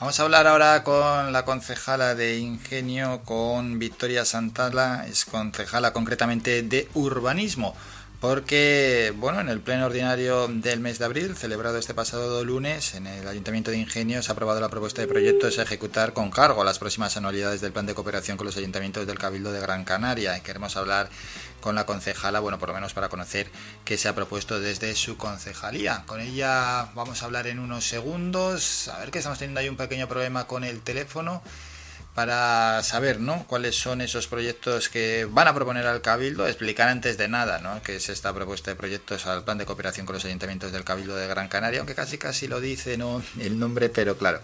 Vamos a hablar ahora con la concejala de Ingenio, con Victoria Santala, es concejala concretamente de urbanismo porque bueno, en el pleno ordinario del mes de abril, celebrado este pasado lunes, en el Ayuntamiento de Ingenio se ha aprobado la propuesta de proyectos a ejecutar con cargo las próximas anualidades del plan de cooperación con los ayuntamientos del Cabildo de Gran Canaria. Queremos hablar con la concejala, bueno, por lo menos para conocer qué se ha propuesto desde su concejalía. Con ella vamos a hablar en unos segundos, a ver que estamos teniendo ahí un pequeño problema con el teléfono para saber ¿no? cuáles son esos proyectos que van a proponer al Cabildo, explicar antes de nada ¿no? qué es esta propuesta de proyectos al plan de cooperación con los ayuntamientos del Cabildo de Gran Canaria, aunque casi casi lo dice ¿no? el nombre, pero claro,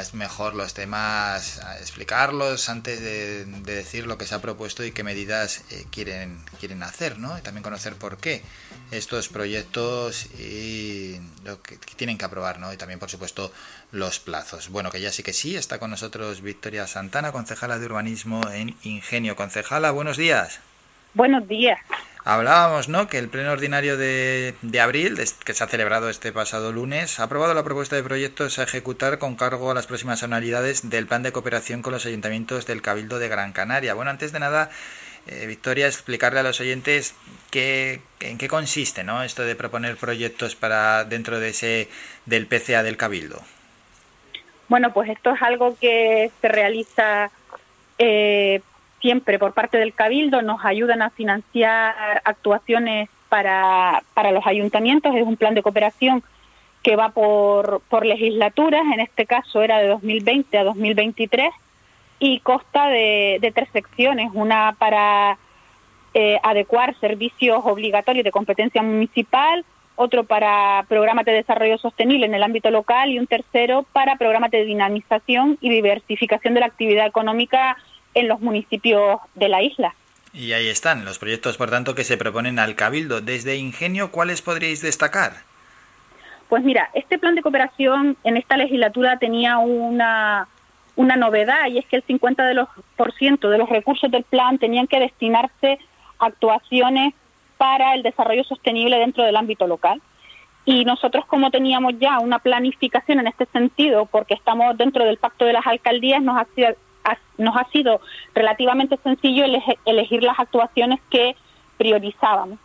es mejor los temas ah, explicarlos antes de, decir lo que se ha propuesto y qué medidas eh, quieren quieren hacer, ¿no? Y también conocer por qué estos proyectos y lo que tienen que aprobar, ¿no? Y también, por supuesto, los plazos. Bueno, que ya sí que sí, está con nosotros Victoria Santana, concejala de urbanismo en Ingenio. Concejala, buenos días. Buenos días. Hablábamos, ¿no?, que el pleno ordinario de, de, abril, que se ha celebrado este pasado lunes, ha aprobado la propuesta de proyectos a ejecutar con cargo a las próximas anualidades del plan de cooperación con los ayuntamientos del Cabildo de Gran Canaria. Bueno, antes de nada, eh, Victoria, explicarle a los oyentes qué, en qué consiste, ¿no?, esto de proponer proyectos para dentro de ese del PCA del Cabildo. Bueno, pues esto es algo que se realiza eh, siempre por parte del Cabildo nos ayudan a financiar actuaciones para, para los ayuntamientos. Es un plan de cooperación que va por, por legislaturas, en este caso era de 2020 a 2023, y consta de, de tres secciones, una para eh, adecuar servicios obligatorios de competencia municipal, otro para programas de desarrollo sostenible en el ámbito local y un tercero para programas de dinamización y diversificación de la actividad económica en los municipios de la isla. Y ahí están los proyectos, por tanto, que se proponen al Cabildo. Desde Ingenio, ¿cuáles podríais destacar? Pues mira, este plan de cooperación en esta legislatura tenía una, una novedad y es que el 50% de los, por ciento de los recursos del plan tenían que destinarse a actuaciones para el desarrollo sostenible dentro del ámbito local. Y nosotros, como teníamos ya una planificación en este sentido, porque estamos dentro del pacto de las alcaldías, nos hacía, nos ha sido relativamente sencillo elegir las actuaciones que priorizábamos.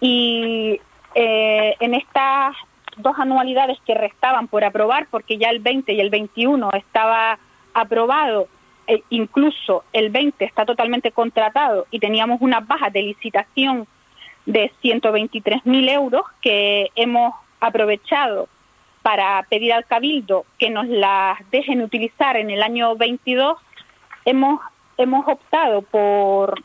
Y eh, en estas dos anualidades que restaban por aprobar, porque ya el 20 y el 21 estaba aprobado, e incluso el 20 está totalmente contratado y teníamos una baja de licitación de 123.000 euros que hemos aprovechado para pedir al Cabildo que nos las dejen utilizar en el año 22 hemos, hemos optado por,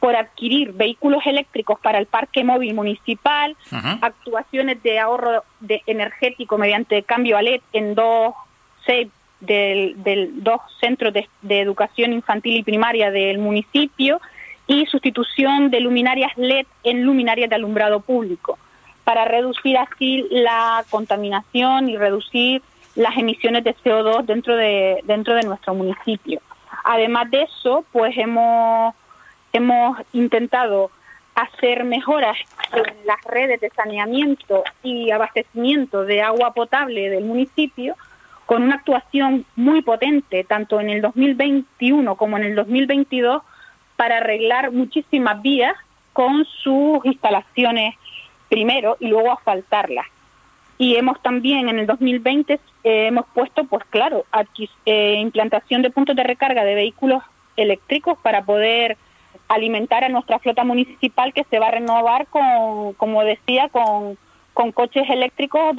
por adquirir vehículos eléctricos para el parque móvil municipal, actuaciones de ahorro de energético mediante cambio a LED en dos del, del, dos centros de, de, educación infantil y primaria del municipio y sustitución de luminarias LED en luminarias de alumbrado público para reducir así la contaminación y reducir las emisiones de CO2 dentro de, dentro de nuestro municipio. Además de eso, pues hemos, hemos intentado hacer mejoras en las redes de saneamiento y abastecimiento de agua potable del municipio con una actuación muy potente tanto en el 2021 como en el 2022 para arreglar muchísimas vías con sus instalaciones primero y luego asfaltarlas y hemos también en el 2020 eh, hemos puesto, pues claro, eh, implantación de puntos de recarga de vehículos eléctricos para poder alimentar a nuestra flota municipal que se va a renovar con, como decía, con, con coches eléctricos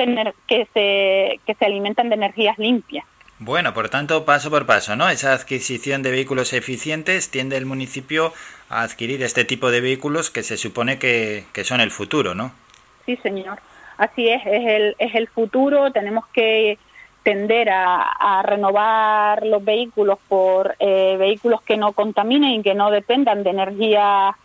que, se, que se alimentan de energías limpias. Bueno, por tanto, paso por paso, ¿no? Esa adquisición de vehículos eficientes tiende el municipio a adquirir este tipo de vehículos que se supone que, que son el futuro, ¿no? Sí, señor. Así es, es el, es el futuro, tenemos que tender a, renovar los vehículos por eh, vehículos que no contaminen y que no dependan de energía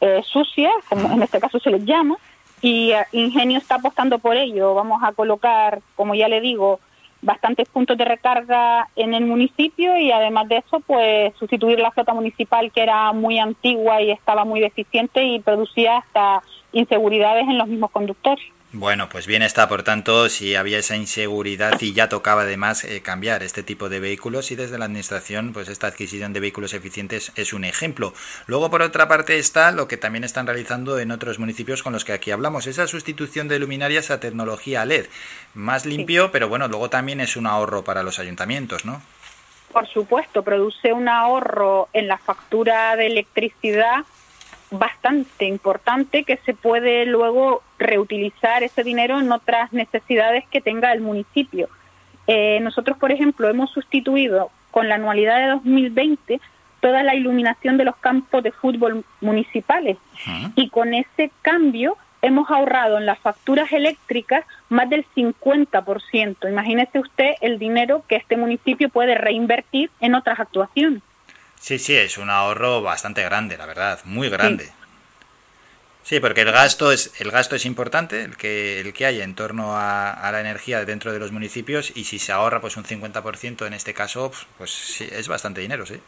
eh, sucia, como en este caso se les llama, y eh, Ingenio está apostando por ello. Vamos a colocar, como ya le digo, bastantes puntos de recarga en el municipio y además de eso, pues sustituir la flota municipal que era muy antigua y estaba muy deficiente y producía hasta inseguridades en los mismos conductores. Bueno, pues bien está, por tanto, si había esa inseguridad y ya tocaba además eh, cambiar este tipo de vehículos y desde la Administración, pues esta adquisición de vehículos eficientes es un ejemplo. Luego, por otra parte, está lo que también están realizando en otros municipios con los que aquí hablamos, esa sustitución de luminarias a tecnología LED. Más limpio, pero bueno, luego también es un ahorro para los ayuntamientos, ¿no? Por supuesto, produce un ahorro en la factura de electricidad bastante importante que se puede luego reutilizar ese dinero en otras necesidades que tenga el municipio. Eh, nosotros, por ejemplo, hemos sustituido con la anualidad de 2020 toda la iluminación de los campos de fútbol municipales y con ese cambio hemos ahorrado en las facturas eléctricas más del 50%. Imagínese usted el dinero que este municipio puede reinvertir en otras actuaciones. Sí, sí, es un ahorro bastante grande, la verdad, muy grande. Sí. Porque el gasto es el gasto es importante, el que el que hay en torno a, la energía dentro de los municipios y si se ahorra pues un 50% en este caso, pues sí, es bastante dinero, sí.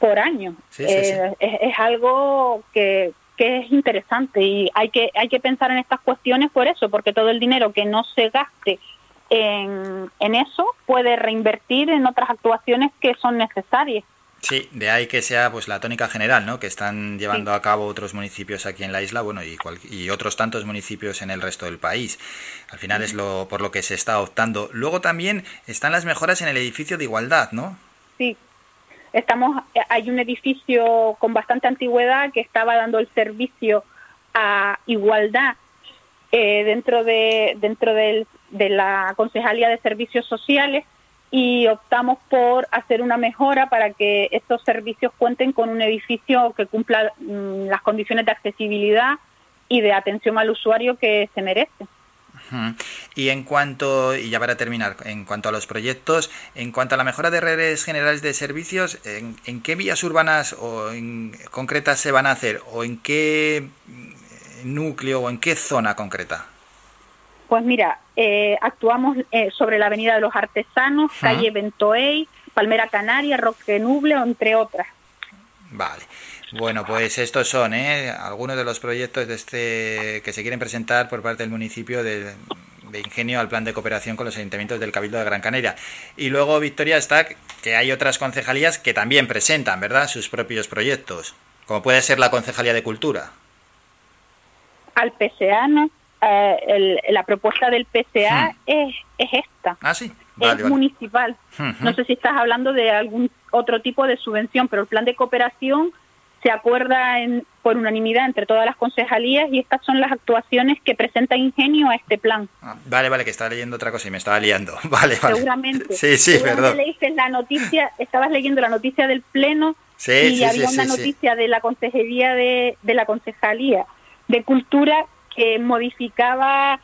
Por año. Eh, es, algo que, que es interesante y hay que hay que pensar en estas cuestiones por eso, porque todo el dinero que no se gaste en, en eso puede reinvertir en otras actuaciones que son necesarias. Sí, de ahí que sea pues la tónica general, ¿no? Que están llevando a cabo otros municipios aquí en la isla, bueno, y, y otros tantos municipios en el resto del país. Al final es lo por lo que se está optando. Luego también están las mejoras en el edificio de igualdad, ¿no? Sí. Estamos hay un edificio con bastante antigüedad que estaba dando el servicio a igualdad eh, dentro de dentro del, de la Concejalía de Servicios Sociales y optamos por hacer una mejora para que estos servicios cuenten con un edificio que cumpla mm, las condiciones de accesibilidad y de atención al usuario que se merece. Y en cuanto, y ya para terminar, en cuanto a los proyectos, en cuanto a la mejora de redes generales de servicios, ¿en, qué vías urbanas o en concretas se van a hacer? ¿O en qué núcleo o en qué zona concreta? Pues mira, eh, actuamos eh, sobre la Avenida de los Artesanos, calle Bentoey, Palmera Canaria, Roque Nuble, entre otras. Vale. Bueno, pues estos son ¿eh? algunos de los proyectos de este que se quieren presentar por parte del municipio de, Ingenio al plan de cooperación con los ayuntamientos del Cabildo de Gran Canaria. Y luego, Victoria, está que hay otras concejalías que también presentan, ¿verdad?, sus propios proyectos, como puede ser la Concejalía de Cultura. Al Eh, la propuesta del PCA hmm. es, es esta. Ah, sí. es municipal. No sé si estás hablando de algún otro tipo de subvención, pero el plan de cooperación se acuerda en, por unanimidad entre todas las concejalías y estas son las actuaciones que presenta Ingenio a este plan. Ah, vale, vale, que estaba leyendo otra cosa y me estaba liando. Vale, vale. Seguramente. Sí, sí, perdón. Leíste la noticia, estabas leyendo la noticia del pleno y había una noticia de la consejería de, de la concejalía de cultura que modificaba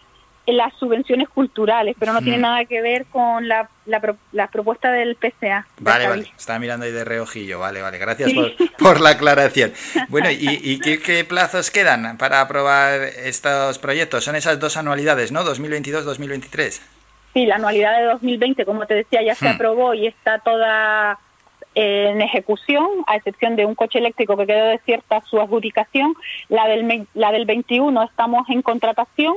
las subvenciones culturales, pero no tiene nada que ver con la, la, propuesta del PCA. Vale, vale, estaba mirando ahí de reojillo, vale, vale, gracias por, la aclaración. Bueno, ¿y, qué, plazos quedan para aprobar estos proyectos? Son esas dos anualidades, ¿no? 2022-2023. Sí, la anualidad de 2020, como te decía, ya se hmm. aprobó y está toda en ejecución, a excepción de un coche eléctrico que quedó desierta su adjudicación. La del, la del 21 estamos en contratación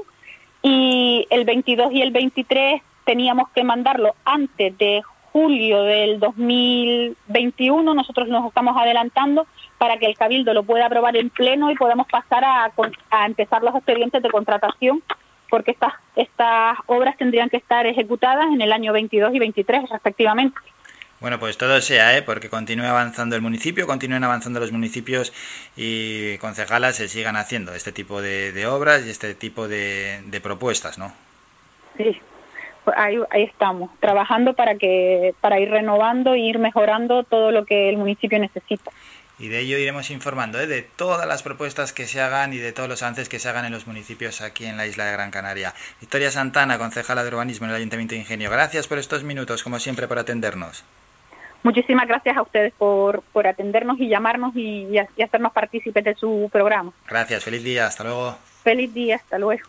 y el 22 y el 23 teníamos que mandarlo antes de julio del 2021. Nosotros nos estamos adelantando para que el Cabildo lo pueda aprobar en pleno y podamos pasar a, a empezar los expedientes de contratación porque estas, estas obras tendrían que estar ejecutadas en el año 22 y 23 respectivamente. Bueno, pues todo sea, ¿eh? porque continúe avanzando el municipio, continúen avanzando los municipios y concejalas se sigan haciendo este tipo de, obras y este tipo de, propuestas, ¿no? Sí, pues ahí, ahí estamos, trabajando para, que, para ir renovando e ir mejorando todo lo que el municipio necesita. Y de ello iremos informando, ¿eh? de todas las propuestas que se hagan y de todos los avances que se hagan en los municipios aquí en la isla de Gran Canaria. Victoria Santana, concejala de urbanismo en el Ayuntamiento de Ingenio. Gracias por estos minutos, como siempre, por atendernos. Muchísimas gracias a ustedes por, por atendernos y llamarnos y, y hacernos partícipes de su programa. Gracias, feliz día, hasta luego. Feliz día, hasta luego.